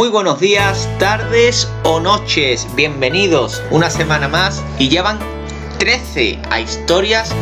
Muy buenos días, tardes o noches, bienvenidos una semana más. Y ya van 13 a historias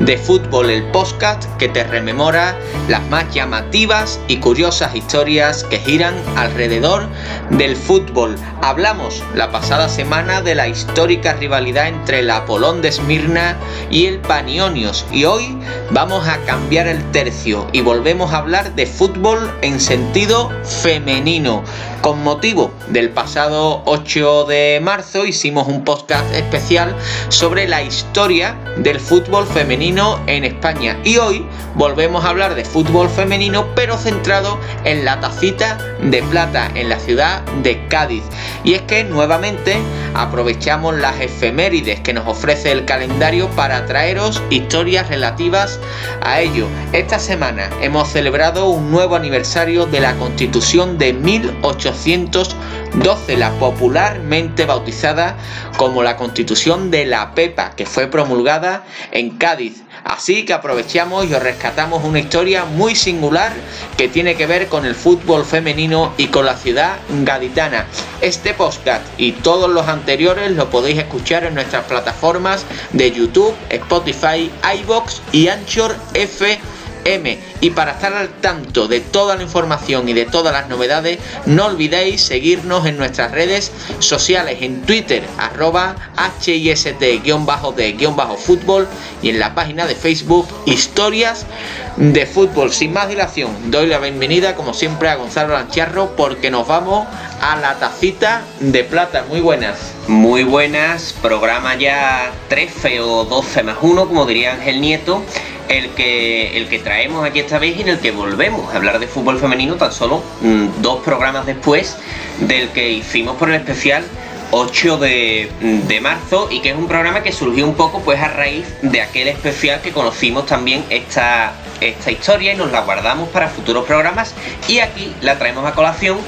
de fútbol, el podcast que te rememora las más llamativas y curiosas historias que giran alrededor del fútbol. Hablamos la pasada semana de la histórica rivalidad entre el Apolón de Esmirna y el Panionios y hoy vamos a cambiar el tercio y volvemos a hablar de fútbol en sentido femenino. Con motivo del pasado 8 de marzo hicimos un podcast especial sobre la historia del fútbol femenino en España y hoy volvemos a hablar de fútbol femenino pero centrado en la tacita de plata en la ciudad de Cádiz. Y es que nuevamente aprovechamos las efemérides que nos ofrece el calendario para traeros historias relativas a ello. Esta semana hemos celebrado un nuevo aniversario de la Constitución de 1800 1812, la popularmente bautizada como la Constitución de la Pepa, que fue promulgada en Cádiz. Así que aprovechamos y os rescatamos una historia muy singular que tiene que ver con el fútbol femenino y con la ciudad gaditana. Este podcast y todos los anteriores lo podéis escuchar en nuestras plataformas de YouTube, Spotify, iBox y Anchor Y para estar al tanto de toda la información y de todas las novedades, no olvidéis seguirnos en nuestras redes sociales, en Twitter, arroba HIST-de-fútbol y en la página de Facebook, Historias de Fútbol. Sin más dilación, doy la bienvenida como siempre a Gonzalo Lancharro porque nos vamos a la tacita de plata. Muy buenas. Muy buenas, programa ya 13 o 12 más 1, como diría Ángel Nieto el que, el que traemos aquí esta vez y en el que volvemos a hablar de fútbol femenino tan solo mm, dos programas después del que hicimos por el especial 8 de, de, marzo y que es un programa que surgió un poco pues a raíz de aquel especial que conocimos también esta, esta historia y nos la guardamos para futuros programas y aquí la traemos a colación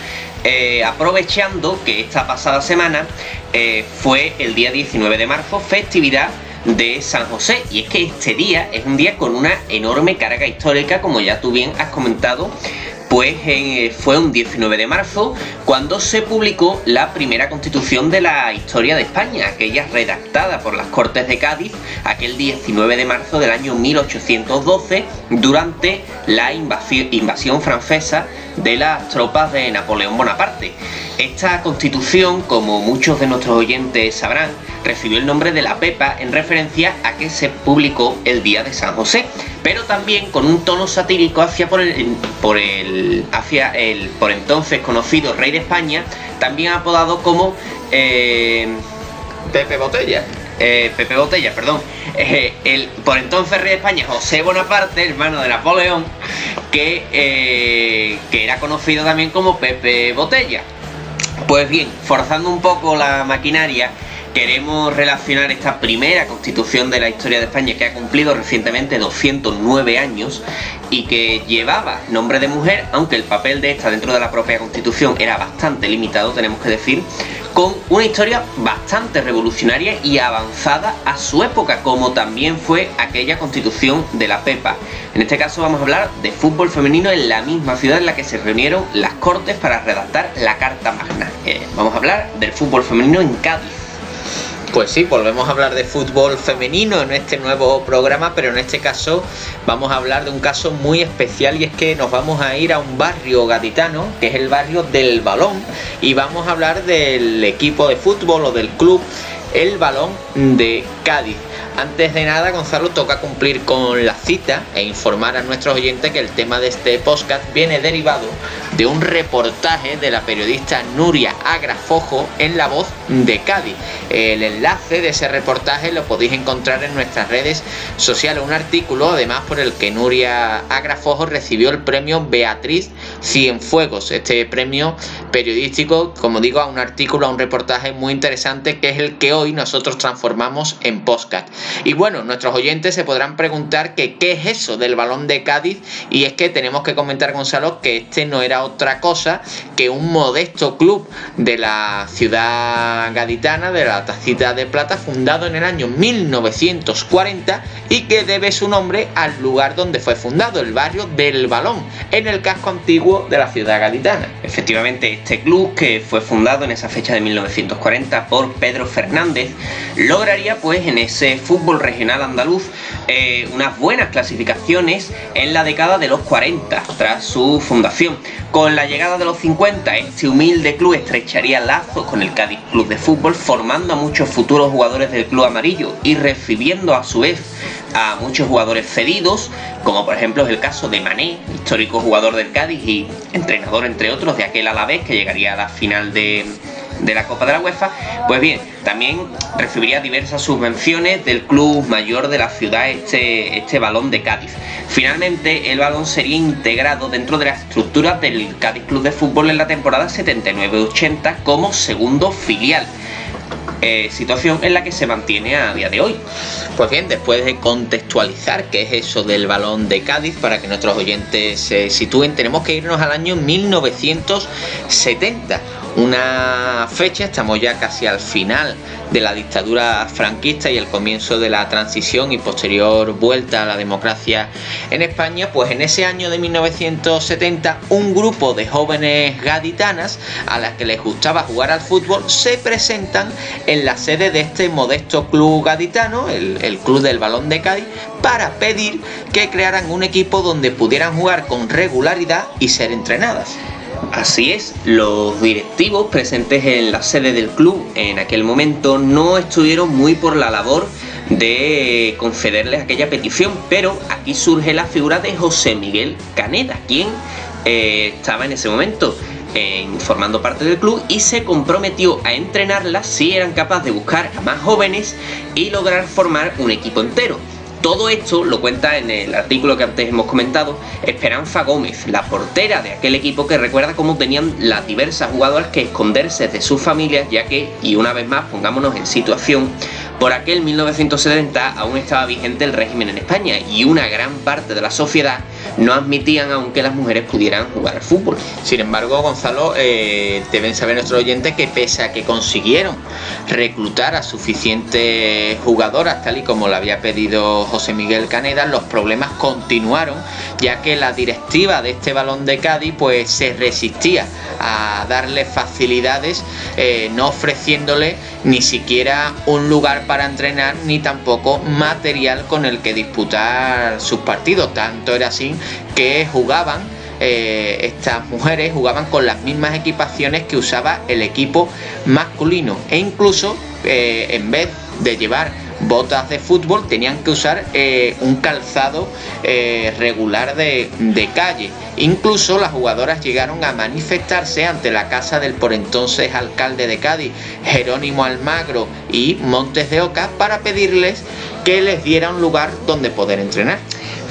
eh, aprovechando que esta pasada semana eh, fue el día 19 de marzo, festividad de San José. Y es que este día es un día con una enorme carga histórica, como ya tú bien has comentado. Pues eh, fue un 19 de marzo cuando se publicó la primera constitución de la historia de España, aquella redactada por las Cortes de Cádiz aquel 19 de marzo del año 1812 durante la invasión francesa de las tropas de Napoleón Bonaparte. Esta constitución, como muchos de nuestros oyentes sabrán, recibió el nombre de la Pepa en referencia a que se publicó el día de San José, pero también con un tono satírico hacia por el, por el, hacia el por entonces conocido rey de España, también apodado como eh, Pepe Botella. Eh, Pepe Botella, perdón, eh, el por entonces rey de España, José Bonaparte, hermano de Napoleón, que, eh, que era conocido también como Pepe Botella. Pues bien, forzando un poco la maquinaria, queremos relacionar esta primera constitución de la historia de España que ha cumplido recientemente 209 años y que llevaba nombre de mujer, aunque el papel de esta dentro de la propia constitución era bastante limitado, tenemos que decir, con una historia bastante revolucionaria y avanzada a su época, como también fue aquella constitución de la Pepa. En este caso vamos a hablar de fútbol femenino en la misma ciudad en la que se reunieron las Cortes para redactar la Carta Magna. Eh, vamos a hablar del fútbol femenino en Cádiz. Pues sí, volvemos a hablar de fútbol femenino en este nuevo programa, pero en este caso vamos a hablar de un caso muy especial y es que nos vamos a ir a un barrio gaditano, que es el barrio del Balón, y vamos a hablar del equipo de fútbol o del club El Balón de Cádiz. Antes de nada, Gonzalo, toca cumplir con la cita e informar a nuestros oyentes que el tema de este podcast viene derivado de un reportaje de la periodista Nuria Agrafojo en La Voz de Cádiz. El enlace de ese reportaje lo podéis encontrar en nuestras redes sociales. Un artículo, además, por el que Nuria Agrafojo recibió el premio Beatriz Cienfuegos. Este premio periodístico, como digo, a un artículo, a un reportaje muy interesante que es el que hoy nosotros transformamos en podcast. Y bueno, nuestros oyentes se podrán preguntar que qué es eso del balón de Cádiz y es que tenemos que comentar, Gonzalo, que este no era otra cosa que un modesto club de la ciudad gaditana, de la Tacita de Plata, fundado en el año 1940 y que debe su nombre al lugar donde fue fundado, el barrio del Balón, en el casco antiguo de la ciudad gaditana. Efectivamente, este club, que fue fundado en esa fecha de 1940 por Pedro Fernández, lograría pues en ese fútbol regional andaluz eh, unas buenas clasificaciones en la década de los 40, tras su fundación. Con la llegada de los 50, este humilde club estrecharía lazos con el Cádiz Club de Fútbol, formando a muchos futuros jugadores del club amarillo y recibiendo a su vez a muchos jugadores cedidos, como por ejemplo es el caso de Mané, histórico jugador del Cádiz y entrenador entre otros de aquel Alavés que llegaría a la final de, de la Copa de la UEFA, pues bien, también recibiría diversas subvenciones del club mayor de la ciudad, este, este balón de Cádiz. Finalmente, el balón sería integrado dentro de las estructuras del Cádiz Club de Fútbol en la temporada 79-80 como segundo filial. Eh, situación en la que se mantiene a día de hoy. Pues bien, después de contextualizar qué es eso del balón de Cádiz para que nuestros oyentes se sitúen, tenemos que irnos al año 1970 una fecha, estamos ya casi al final de la dictadura franquista y el comienzo de la transición y posterior vuelta a la democracia en España, pues en ese año de 1970 un grupo de jóvenes gaditanas a las que les gustaba jugar al fútbol se presentan en la sede de este modesto club gaditano, el, el Club del Balón de Cádiz, para pedir que crearan un equipo donde pudieran jugar con regularidad y ser entrenadas. Así es, los directivos presentes en la sede del club en aquel momento no estuvieron muy por la labor de concederles aquella petición, pero aquí surge la figura de José Miguel Caneda, quien eh, estaba en ese momento formando parte del club y se comprometió a entrenarlas si eran capaces de buscar a más jóvenes y lograr formar un equipo entero. Todo esto lo cuenta en el artículo que antes hemos comentado Esperanza Gómez, la portera de aquel equipo que recuerda cómo tenían las diversas jugadoras que esconderse de sus familias, ya que, y una vez más pongámonos en situación, por aquel 1970 aún estaba vigente el régimen en España y una gran parte de la sociedad no admitían aún que las mujeres pudieran jugar al fútbol. Sin embargo, Gonzalo, eh, deben saber nuestros oyentes que pese a que consiguieron reclutar a suficientes jugadoras, tal y como lo había pedido José Miguel Caneda, los problemas continuaron, ya que la directiva de este balón de Cádiz pues se resistía a darle facilidades, eh, no ofreciéndole ni siquiera un lugar para entrenar ni tampoco material con el que disputar sus partidos. Tanto era así que jugaban eh, estas mujeres jugaban con las mismas equipaciones que usaba el equipo masculino e incluso eh, en vez de llevar botas de fútbol tenían que usar eh, un calzado eh, regular de, de, calle. Incluso las jugadoras llegaron a manifestarse ante la casa del por entonces alcalde de Cádiz, Jerónimo Almagro y Montes de Oca, para pedirles que les diera un lugar donde poder entrenar.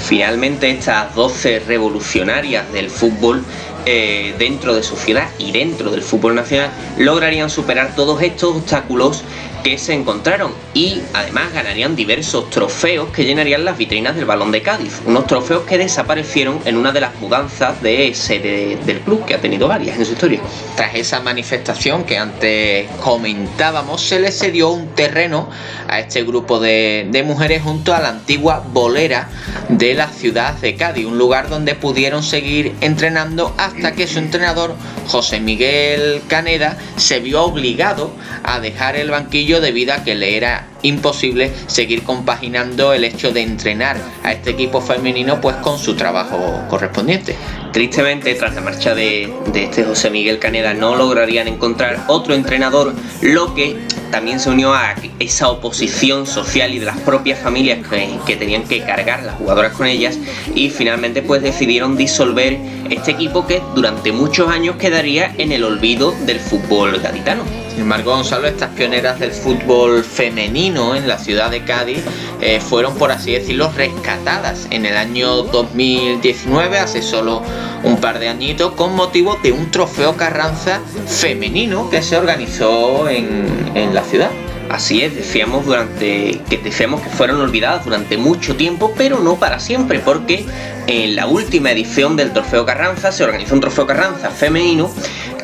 Finalmente estas 12 revolucionarias del fútbol eh, dentro de su ciudad y dentro del fútbol nacional lograrían superar todos estos obstáculos que se encontraron y además ganarían diversos trofeos que llenarían las vitrinas del Balón de Cádiz, unos trofeos que desaparecieron en una de las mudanzas de sede del club, que ha tenido varias en su historia. Tras esa manifestación que antes comentábamos, se le cedió un terreno a este grupo de, de mujeres junto a la antigua bolera de la ciudad de Cádiz, un lugar donde pudieron seguir entrenando hasta que su entrenador, José Miguel Caneda, se vio obligado a dejar el banquillo debido a que le era imposible seguir compaginando el hecho de entrenar a este equipo femenino pues con su trabajo correspondiente. Tristemente, tras la marcha de, de este José Miguel Caneda no lograrían encontrar otro entrenador, lo que también se unió a esa oposición social y de las propias familias que, tenían que cargar las jugadoras con ellas y finalmente pues decidieron disolver este equipo que durante muchos años quedaría en el olvido del fútbol gaditano. Sin embargo, Gonzalo, estas pioneras del fútbol femenino en la ciudad de Cádiz eh, fueron, por así decirlo, rescatadas en el año 2019, hace solo un par de añitos, con motivo de un trofeo Carranza femenino que se organizó en, en la ciudad. Así es, decíamos durante que decíamos que fueron olvidadas durante mucho tiempo, pero no para siempre, porque en la última edición del Trofeo Carranza se organizó un Trofeo Carranza femenino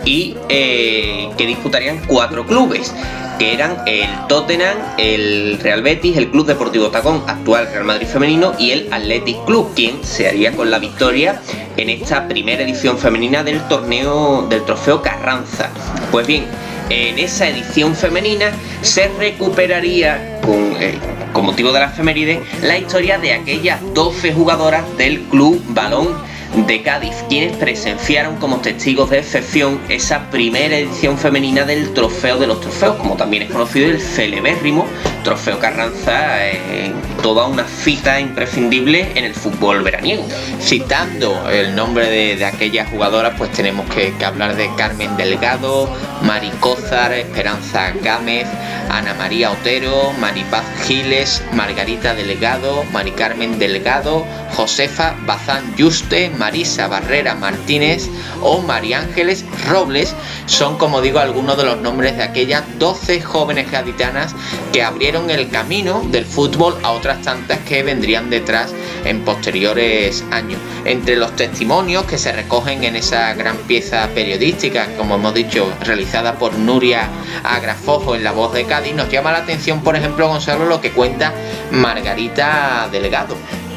y eh, que disputarían cuatro clubes que eran el Tottenham, el Real Betis, el Club Deportivo Tacón, actual Real Madrid femenino, y el Athletic Club, quien se haría con la victoria en esta primera edición femenina del torneo del Trofeo Carranza. Pues bien, en esa edición femenina se recuperaría con, eh, con motivo de la efeméride la historia de aquellas 12 jugadoras del Club Balón de Cádiz, quienes presenciaron como testigos de excepción esa primera edición femenina del Trofeo de los Trofeos, como también es conocido el celebérrimo Trofeo Carranza, eh, toda una cita imprescindible en el fútbol veraniego. Citando el nombre de, aquellas jugadoras, pues tenemos que, hablar de Carmen Delgado, Mari Cózar, Esperanza Gámez, Ana María Otero, Maripaz Giles, Margarita Delgado, Mari Carmen Delgado, Josefa Bazán Yuste, Marisa Barrera Martínez o María Ángeles Robles son, como digo, algunos de los nombres de aquellas 12 jóvenes gaditanas que abrieron el camino del fútbol a otras tantas que vendrían detrás en posteriores años. Entre los testimonios que se recogen en esa gran pieza periodística, como hemos dicho, realizada por Nuria Agrafojo en La Voz de Cádiz, nos llama la atención, por ejemplo, Gonzalo, lo que cuenta Margarita Delgado.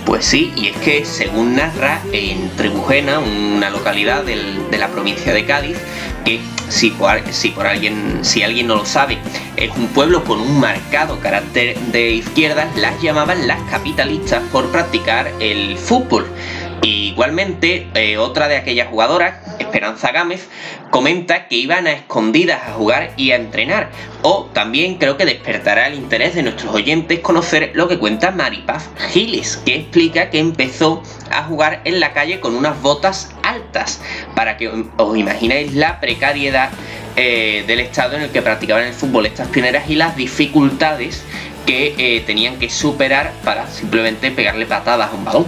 Pues sí, y es que según narra en Trebujena, una localidad de la provincia de Cádiz, que si por, alguien, si alguien no lo sabe, es un pueblo con un marcado carácter de izquierda, las llamaban las capitalistas por practicar el fútbol. Igualmente, eh, otra de aquellas jugadoras, Esperanza Gámez, comenta que iban a escondidas a jugar y a entrenar. O también creo que despertará el interés de nuestros oyentes conocer lo que cuenta Maripaz Giles, que explica que empezó a jugar en la calle con unas botas altas, para que os imaginéis la precariedad eh, del estado en el que practicaban el fútbol estas pioneras y las dificultades que eh, tenían que superar para simplemente pegarle patadas a un balón.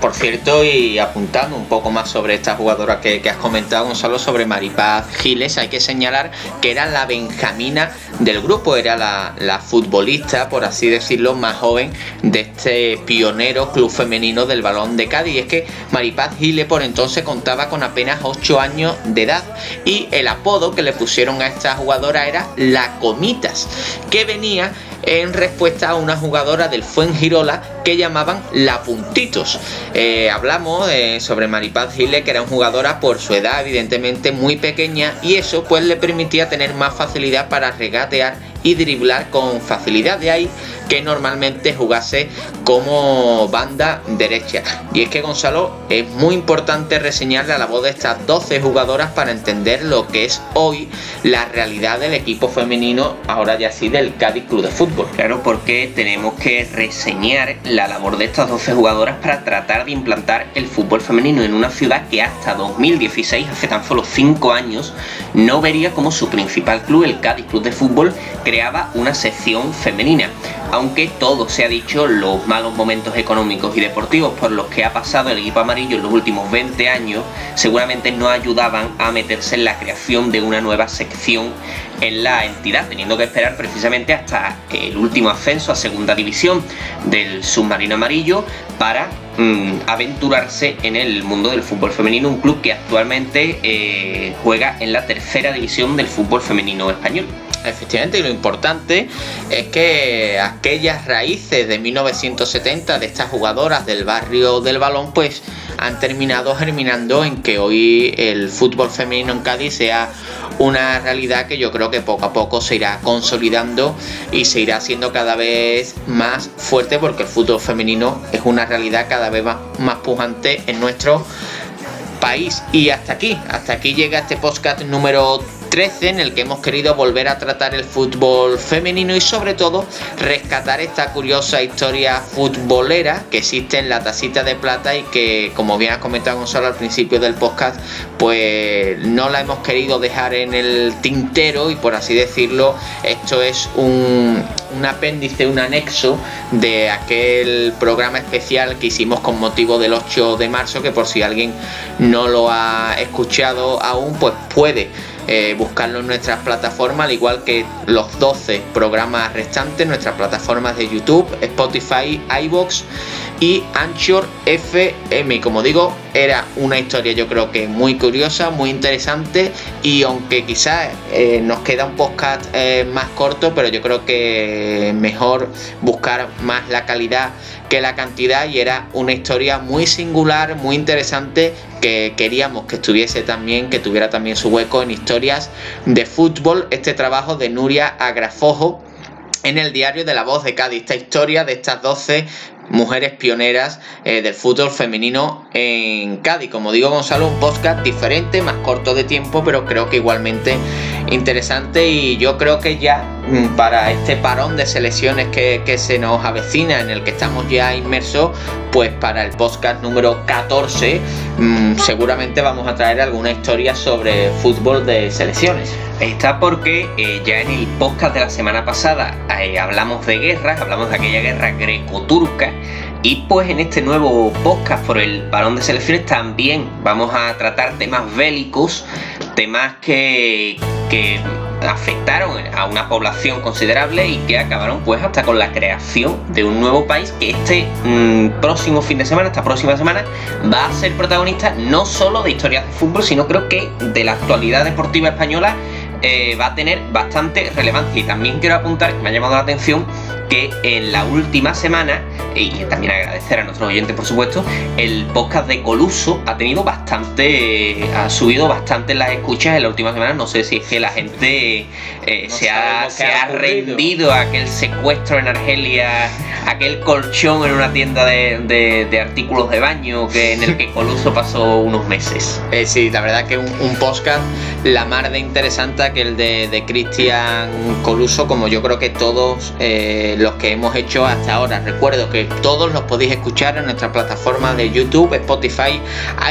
Por cierto, y apuntando un poco más sobre esta jugadora que, has comentado, Gonzalo, sobre Maripaz Giles, hay que señalar que era la Benjamina del grupo, era la, futbolista, por así decirlo, más joven de este pionero club femenino del balón de Cádiz. Y es que Maripaz Giles por entonces contaba con apenas 8 años de edad y el apodo que le pusieron a esta jugadora era La Comitas, que venía en respuesta a una jugadora del Fuengirola que llamaban La Puntitos. Eh, hablamos eh, sobre Maripaz Gile, que era una jugadora por su edad, evidentemente muy pequeña, y eso pues le permitía tener más facilidad para regatear y driblar con facilidad. De ahí que normalmente jugase como banda derecha. Y es que Gonzalo es muy importante reseñarle a la voz de estas 12 jugadoras para entender lo que es hoy la realidad del equipo femenino, ahora ya sí del Cádiz Club de Fútbol. Claro, porque tenemos que reseñar la labor de estas 12 jugadoras para tratar de implantar el fútbol femenino en una ciudad que hasta 2016, hace tan solo 5 años, no vería como su principal club, el Cádiz Club de Fútbol, creaba una sección femenina aunque todo se ha dicho, los malos momentos económicos y deportivos por los que ha pasado el equipo amarillo en los últimos 20 años seguramente no ayudaban a meterse en la creación de una nueva sección en la entidad, teniendo que esperar precisamente hasta el último ascenso a segunda división del submarino amarillo para mm, aventurarse en el mundo del fútbol femenino, un club que actualmente eh, juega en la tercera división del fútbol femenino español. Efectivamente, y lo importante es que aquellas raíces de 1970 de estas jugadoras del barrio del balón, pues han terminado germinando en que hoy el fútbol femenino en Cádiz sea una realidad que yo creo que poco a poco se irá consolidando y se irá haciendo cada vez más fuerte porque el fútbol femenino es una realidad cada vez más, más pujante en nuestro país. Y hasta aquí, hasta aquí llega este podcast número 13 en el que hemos querido volver a tratar el fútbol femenino y sobre todo rescatar esta curiosa historia futbolera que existe en la tacita de plata y que como bien ha comentado Gonzalo al principio del podcast pues no la hemos querido dejar en el tintero y por así decirlo esto es un, un apéndice, un anexo de aquel programa especial que hicimos con motivo del 8 de marzo que por si alguien no lo ha escuchado aún pues puede eh, buscarlo en nuestras plataformas, al igual que los 12 programas restantes, nuestras plataformas de YouTube, Spotify, iBox y Anchor FM. Como digo, era una historia yo creo que muy curiosa, muy interesante y aunque quizás eh, nos queda un podcast eh, más corto, pero yo creo que mejor buscar más la calidad que la cantidad y era una historia muy singular, muy interesante que queríamos que estuviese también, que tuviera también su hueco en historias de fútbol, este trabajo de Nuria Agrafojo en el diario de la voz de Cádiz, esta historia de estas 12 mujeres pioneras eh, del fútbol femenino en Cádiz. Como digo, Gonzalo, un podcast diferente, más corto de tiempo, pero creo que igualmente interesante y yo creo que ya mm, para este parón de selecciones que, se nos avecina, en el que estamos ya inmersos, pues para el podcast número 14 mm, seguramente vamos a traer alguna historia sobre fútbol de selecciones. Está porque eh, ya en el podcast de la semana pasada eh, hablamos de guerras, hablamos de aquella guerra greco-turca y pues en este nuevo podcast por el balón de selecciones también vamos a tratar temas bélicos, temas que, que afectaron a una población considerable y que acabaron pues hasta con la creación de un nuevo país que este mm, próximo fin de semana, esta próxima semana, va a ser protagonista no solo de historias de fútbol, sino creo que de la actualidad deportiva española eh, va a tener bastante relevancia. Y también quiero apuntar, que me ha llamado la atención, que en la última semana, y también agradecer a nuestros oyentes por supuesto, el podcast de Coluso ha tenido bastante, ha subido bastante las escuchas en la última semana, no sé si es que la gente eh, se, ha, se ha, rendido a aquel secuestro en Argelia, aquel colchón en una tienda de, artículos de baño que, en el que Coluso pasó unos meses. Eh, sí, la verdad que un, un, podcast la mar de interesante que el de, de Cristian Coluso, como yo creo que todos... Los que hemos hecho hasta ahora. Recuerdo que todos los podéis escuchar en nuestra plataforma de YouTube, Spotify,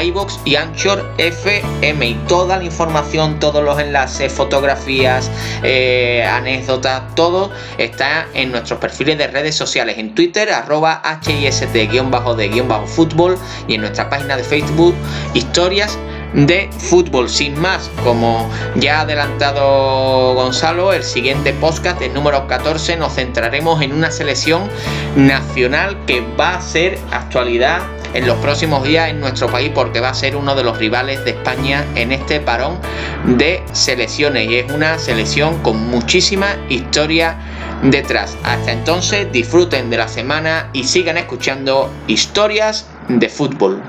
iBox y Anchor FM. Y toda la información, todos los enlaces, fotografías, eh, anécdotas, todo está en nuestros perfiles de redes sociales. En Twitter, arroba HIST-de-fútbol y en nuestra página de Facebook, historias de fútbol. Sin más, como ya ha adelantado Gonzalo, el siguiente podcast, el número 14, nos centraremos en una selección nacional que va a ser actualidad en los próximos días en nuestro país porque va a ser uno de los rivales de España en este parón de selecciones y es una selección con muchísima historia detrás. Hasta entonces disfruten de la semana y sigan escuchando historias de fútbol.